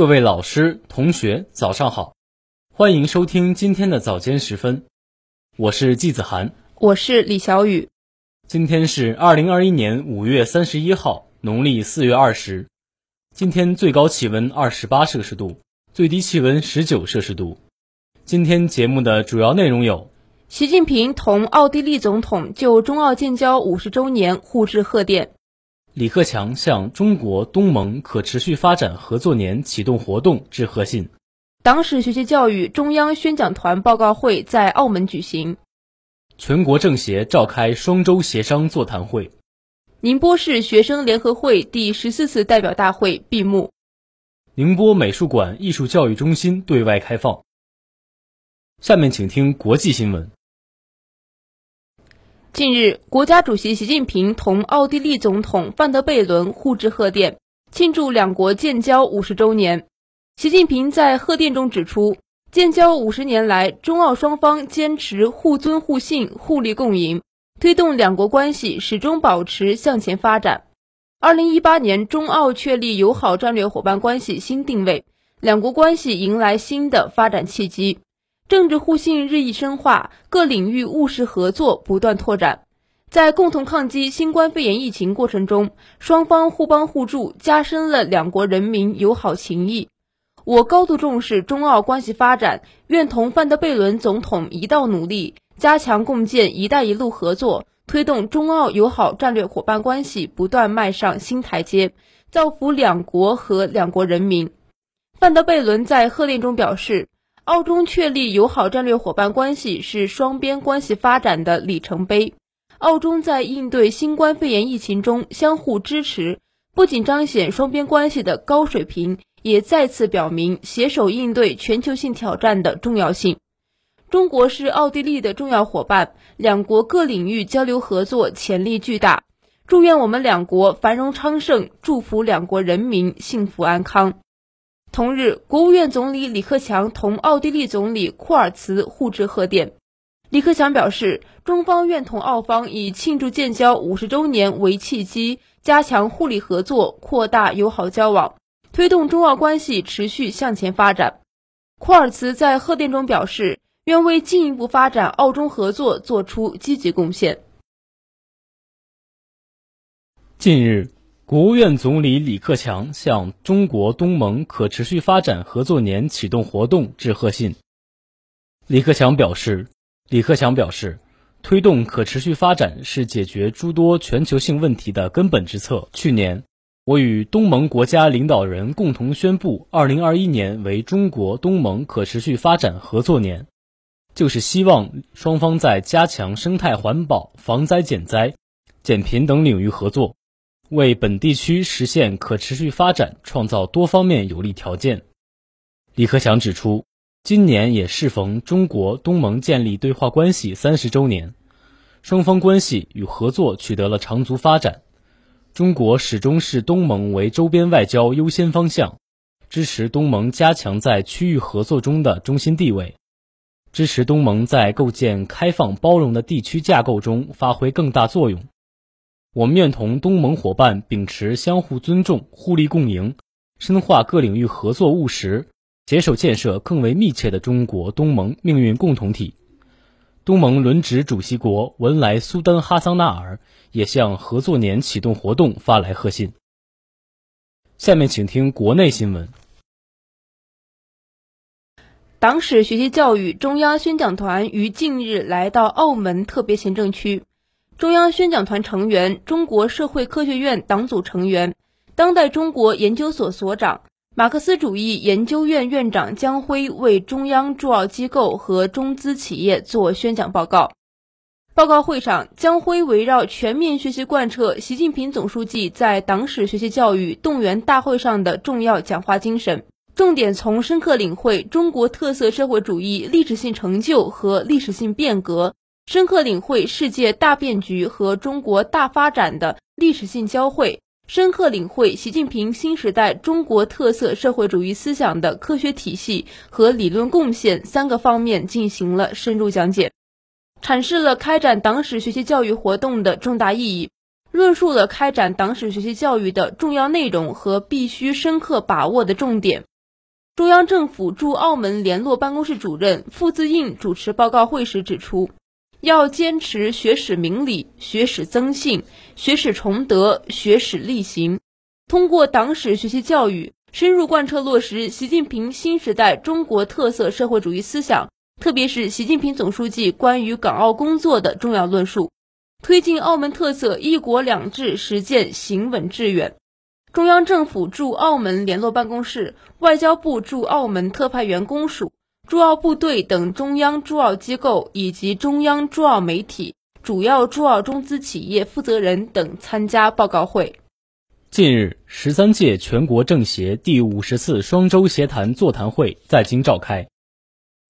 各位老师、同学，早上好，欢迎收听今天的早间时分，我是季子涵，我是李小雨。今天是二零二一年五月三十一号，农历四月二十。今天最高气温二十八摄氏度，最低气温十九摄氏度。今天节目的主要内容有：习近平同奥地利总统就中澳建交五十周年互致贺电。李克强向中国东盟可持续发展合作年启动活动致贺信。党史学习教育中央宣讲团报告会在澳门举行。全国政协召开双周协商座谈会。宁波市学生联合会第十四次代表大会闭幕。宁波美术馆艺术教育中心对外开放。下面请听国际新闻。近日，国家主席习近平同奥地利总统范德贝伦互致贺电，庆祝两国建交五十周年。习近平在贺电中指出，建交五十年来，中奥双方坚持互尊互信、互利共赢，推动两国关系始终保持向前发展。二零一八年，中奥确立友好战略伙伴关系新定位，两国关系迎来新的发展契机。政治互信日益深化，各领域务实合作不断拓展。在共同抗击新冠肺炎疫情过程中，双方互帮互助，加深了两国人民友好情谊。我高度重视中澳关系发展，愿同范德贝伦总统一道努力，加强共建“一带一路”合作，推动中澳友好战略伙伴关系不断迈上新台阶，造福两国和两国人民。范德贝伦在贺电中表示。澳中确立友好战略伙伴关系是双边关系发展的里程碑。澳中在应对新冠肺炎疫情中相互支持，不仅彰显双边关系的高水平，也再次表明携手应对全球性挑战的重要性。中国是奥地利的重要伙伴，两国各领域交流合作潜力巨大。祝愿我们两国繁荣昌盛，祝福两国人民幸福安康。同日，国务院总理李克强同奥地利总理库尔茨互致贺电。李克强表示，中方愿同澳方以庆祝建交五十周年为契机，加强互利合作，扩大友好交往，推动中澳关系持续向前发展。库尔茨在贺电中表示，愿为进一步发展澳中合作作出积极贡献。近日。国务院总理李克强向中国东盟可持续发展合作年启动活动致贺信。李克强表示，李克强表示，推动可持续发展是解决诸多全球性问题的根本之策。去年，我与东盟国家领导人共同宣布，2021年为中国东盟可持续发展合作年，就是希望双方在加强生态环保、防灾减灾、减贫等领域合作。为本地区实现可持续发展创造多方面有利条件。李克强指出，今年也适逢中国东盟建立对话关系三十周年，双方关系与合作取得了长足发展。中国始终视东盟为周边外交优先方向，支持东盟加强在区域合作中的中心地位，支持东盟在构建开放包容的地区架构中发挥更大作用。我们愿同东盟伙伴秉持相互尊重、互利共赢，深化各领域合作务实，携手建设更为密切的中国东盟命运共同体。东盟轮值主席国文莱苏丹哈桑纳尔也向合作年启动活动发来贺信。下面请听国内新闻。党史学习教育中央宣讲团于近日来到澳门特别行政区。中央宣讲团成员、中国社会科学院党组成员、当代中国研究所所长、马克思主义研究院院长江辉为中央驻澳机构和中资企业做宣讲报告。报告会上，江辉围绕全面学习贯彻习近平总书记在党史学习教育动员大会上的重要讲话精神，重点从深刻领会中国特色社会主义历史性成就和历史性变革。深刻领会世界大变局和中国大发展的历史性交汇，深刻领会习近平新时代中国特色社会主义思想的科学体系和理论贡献三个方面进行了深入讲解，阐释了开展党史学习教育活动的重大意义，论述了开展党史学习教育的重要内容和必须深刻把握的重点，中央政府驻澳门联络办公室主任傅自应主持报告会时指出，要坚持学史明理、学史增信、学史崇德、学史力行，通过党史学习教育，深入贯彻落实习近平新时代中国特色社会主义思想，特别是习近平总书记关于港澳工作的重要论述，推进澳门特色“一国两制”实践行稳致远。中央政府驻澳门联络办公室、外交部驻澳门特派员公署、驻澳部队等中央驻澳机构以及中央驻澳媒体、主要驻澳中资企业负责人等参加报告会。近日，十三届全国政协第五十次双周协谈座谈会在京召开，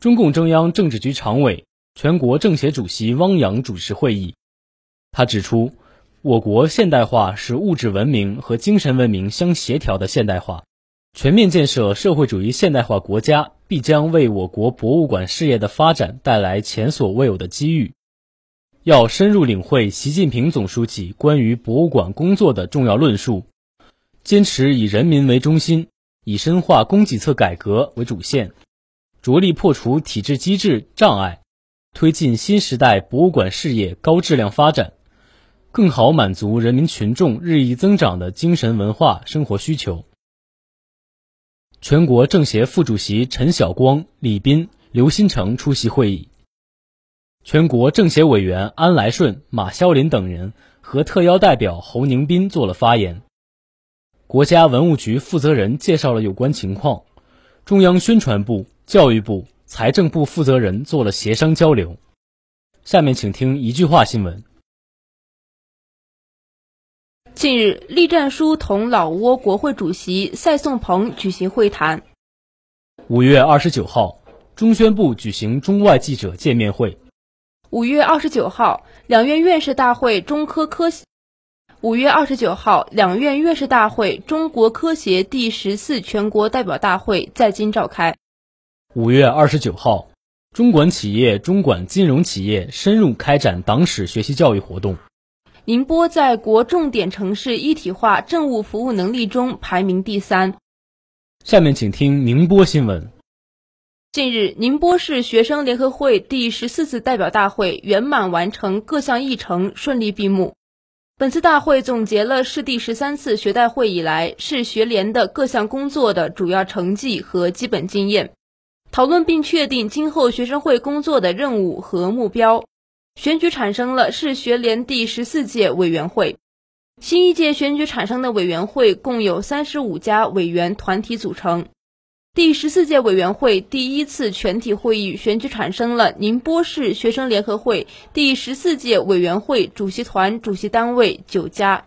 中共中央政治局常委、全国政协主席汪洋主持会议。他指出。我国现代化是物质文明和精神文明相协调的现代化，全面建设社会主义现代化国家必将为我国博物馆事业的发展带来前所未有的机遇。要深入领会习近平总书记关于博物馆工作的重要论述，坚持以人民为中心，以深化供给侧改革为主线，着力破除体制机制障碍，推进新时代博物馆事业高质量发展。更好满足人民群众日益增长的精神文化生活需求。全国政协副主席陈晓光、李斌、刘新成出席会议。全国政协委员安来顺、马肖林等人和特邀代表侯宁斌做了发言。国家文物局负责人介绍了有关情况，中央宣传部、教育部、财政部负责人做了协商交流。下面请听一句话新闻。近日，栗战书同老挝国会主席赛颂鹏举行会谈。五月二十九号，中宣部举行中外记者见面会。五月二十九号，两院院士大会中科科。五月二十九号，两院院士大会中国科协第十四全国代表大会在京召开。五月二十九号，中管企业、中管金融企业深入开展党史学习教育活动。宁波在国重点城市一体化政务服务能力中排名第三。下面请听宁波新闻。近日，宁波市学生联合会第十四次代表大会圆满完成各项议程，顺利闭幕。本次大会总结了市第十三次学代会以来市学联的各项工作的主要成绩和基本经验，讨论并确定今后学生会工作的任务和目标。选举产生了市学联第十四届委员会，新一届选举产生的委员会共有三十五家委员团体组成。第十四届委员会第一次全体会议选举产生了宁波市学生联合会第十四届委员会主席团主席单位九家，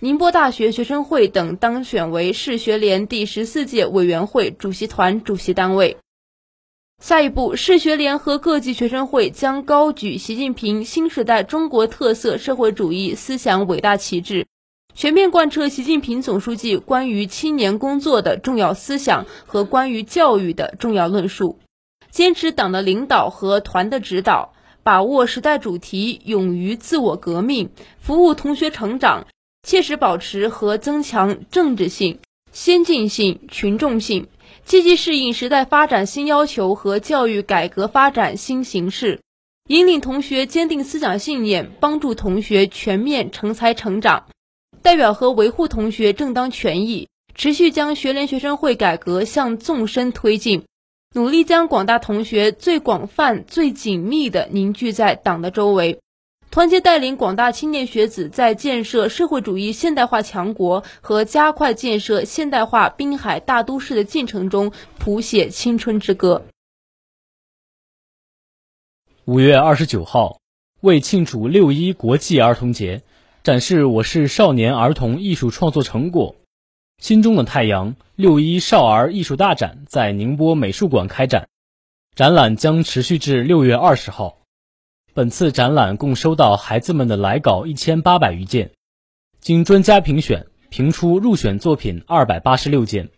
宁波大学学生会等当选为市学联第十四届委员会主席团主席单位。下一步，市学联和各级学生会将高举习近平新时代中国特色社会主义思想伟大旗帜，全面贯彻习近平总书记关于青年工作的重要思想和关于教育的重要论述，坚持党的领导和团的指导，把握时代主题，勇于自我革命，服务同学成长，切实保持和增强政治性、先进性、群众性。积极适应时代发展新要求和教育改革发展新形势，引领同学坚定思想信念，帮助同学全面成才成长，代表和维护同学正当权益，持续将学联学生会改革向纵深推进，努力将广大同学最广泛、最紧密地凝聚在党的周围。团结带领广大青年学子在建设社会主义现代化强国和加快建设现代化滨海大都市的进程中谱写青春之歌。五月二十九号，为庆祝六一国际儿童节，展示我市少年儿童艺术创作成果，心中的太阳六一少儿艺术大展在宁波美术馆开展，展览将持续至六月二十号。本次展览共收到孩子们的来稿一千八百余件，经专家评选，评出入选作品二百八十六件。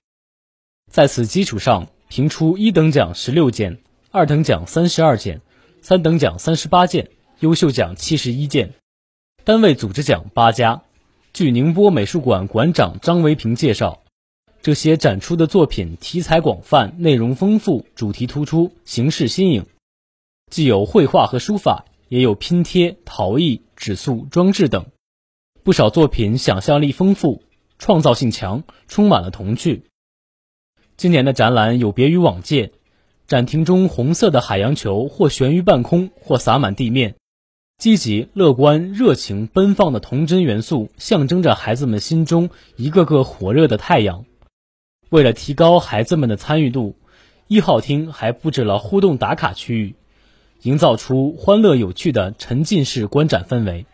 在此基础上，评出一等奖十六件，二等奖三十二件，三等奖三十八件，优秀奖七十一件，单位组织奖八家。据宁波美术馆馆长张维平介绍，这些展出的作品题材广泛、内容丰富、主题突出、形式新颖，既有绘画和书法，也有拼贴、陶艺、纸塑、装置等。不少作品想象力丰富，创造性强，充满了童趣。今年的展览有别于往届，展厅中红色的海洋球或悬于半空，或洒满地面。积极、乐观、热情、奔放的童真元素，象征着孩子们心中一个个火热的太阳。为了提高孩子们的参与度，一号厅还布置了互动打卡区域，营造出欢乐有趣的沉浸式观展氛围。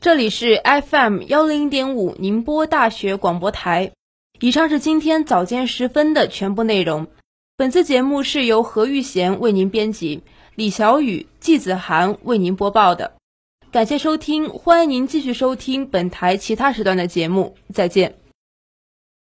这里是 FM 幺零点五宁波大学广播台。以上是今天早间时分的全部内容。本次节目是由何玉贤为您编辑。李小雨、季子涵为您播报的，感谢收听，欢迎您继续收听本台其他时段的节目，再见。